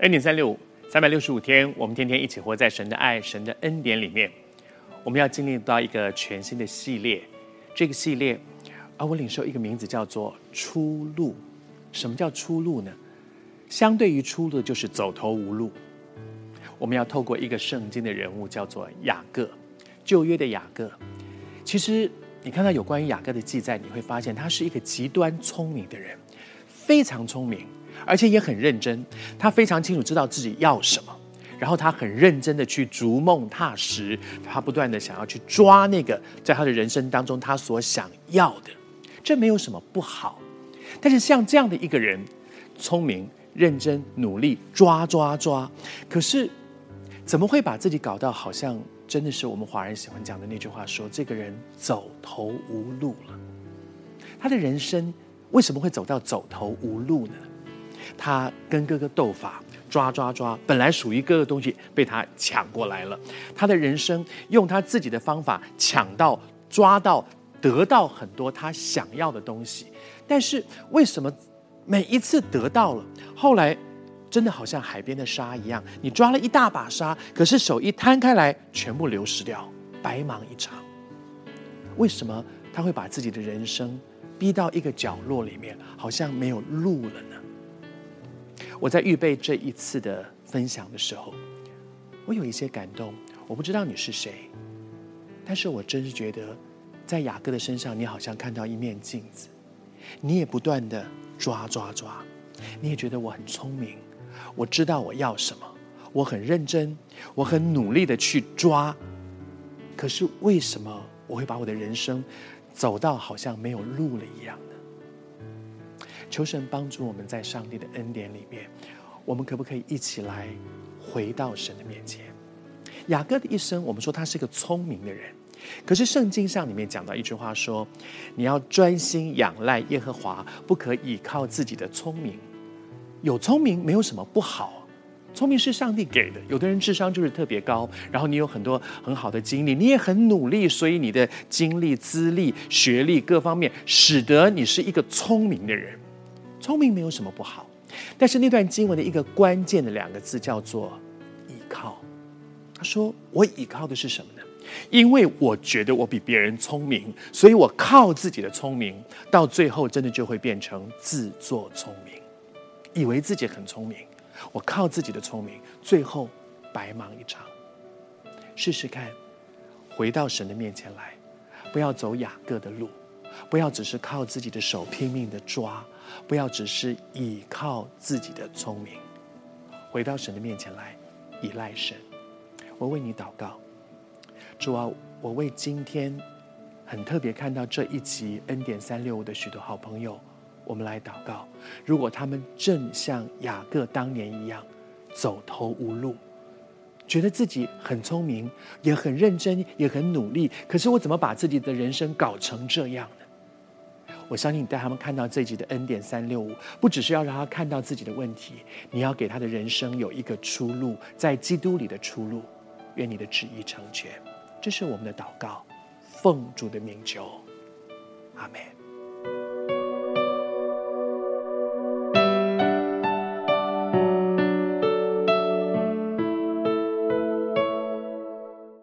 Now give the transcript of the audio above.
恩典三六五，三百六十五天，我们天天一起活在神的爱、神的恩典里面。我们要经历到一个全新的系列，这个系列啊，我领受一个名字叫做“出路”。什么叫出路呢？相对于出路，就是走投无路。我们要透过一个圣经的人物，叫做雅各，旧约的雅各。其实你看到有关于雅各的记载，你会发现他是一个极端聪明的人，非常聪明。而且也很认真，他非常清楚知道自己要什么，然后他很认真的去逐梦踏实，他不断的想要去抓那个在他的人生当中他所想要的，这没有什么不好。但是像这样的一个人，聪明、认真、努力，抓抓抓，可是怎么会把自己搞到好像真的是我们华人喜欢讲的那句话说，这个人走投无路了？他的人生为什么会走到走投无路呢？他跟哥哥斗法，抓抓抓，本来属于哥哥的东西被他抢过来了。他的人生用他自己的方法抢到、抓到、得到很多他想要的东西。但是为什么每一次得到了，后来真的好像海边的沙一样，你抓了一大把沙，可是手一摊开来，全部流失掉，白忙一场。为什么他会把自己的人生逼到一个角落里面，好像没有路了呢？我在预备这一次的分享的时候，我有一些感动。我不知道你是谁，但是我真是觉得，在雅各的身上，你好像看到一面镜子。你也不断的抓抓抓，你也觉得我很聪明，我知道我要什么，我很认真，我很努力的去抓。可是为什么我会把我的人生走到好像没有路了一样？求神帮助我们在上帝的恩典里面，我们可不可以一起来回到神的面前？雅各的一生，我们说他是一个聪明的人，可是圣经上里面讲到一句话说：“你要专心仰赖耶和华，不可倚靠自己的聪明。”有聪明没有什么不好，聪明是上帝给的。有的人智商就是特别高，然后你有很多很好的经历，你也很努力，所以你的经历、资历、学历各方面，使得你是一个聪明的人。聪明没有什么不好，但是那段经文的一个关键的两个字叫做“依靠”。他说：“我依靠的是什么呢？因为我觉得我比别人聪明，所以我靠自己的聪明，到最后真的就会变成自作聪明，以为自己很聪明。我靠自己的聪明，最后白忙一场。试试看，回到神的面前来，不要走雅各的路。”不要只是靠自己的手拼命的抓，不要只是倚靠自己的聪明，回到神的面前来，依赖神。我为你祷告，主啊，我为今天很特别看到这一集恩典三六五的许多好朋友，我们来祷告。如果他们正像雅各当年一样走投无路，觉得自己很聪明，也很认真，也很努力，可是我怎么把自己的人生搞成这样呢？我相信你带他们看到这一集的恩典三六五，不只是要让他看到自己的问题，你要给他的人生有一个出路，在基督里的出路。愿你的旨意成全，这是我们的祷告，奉主的名求，阿门。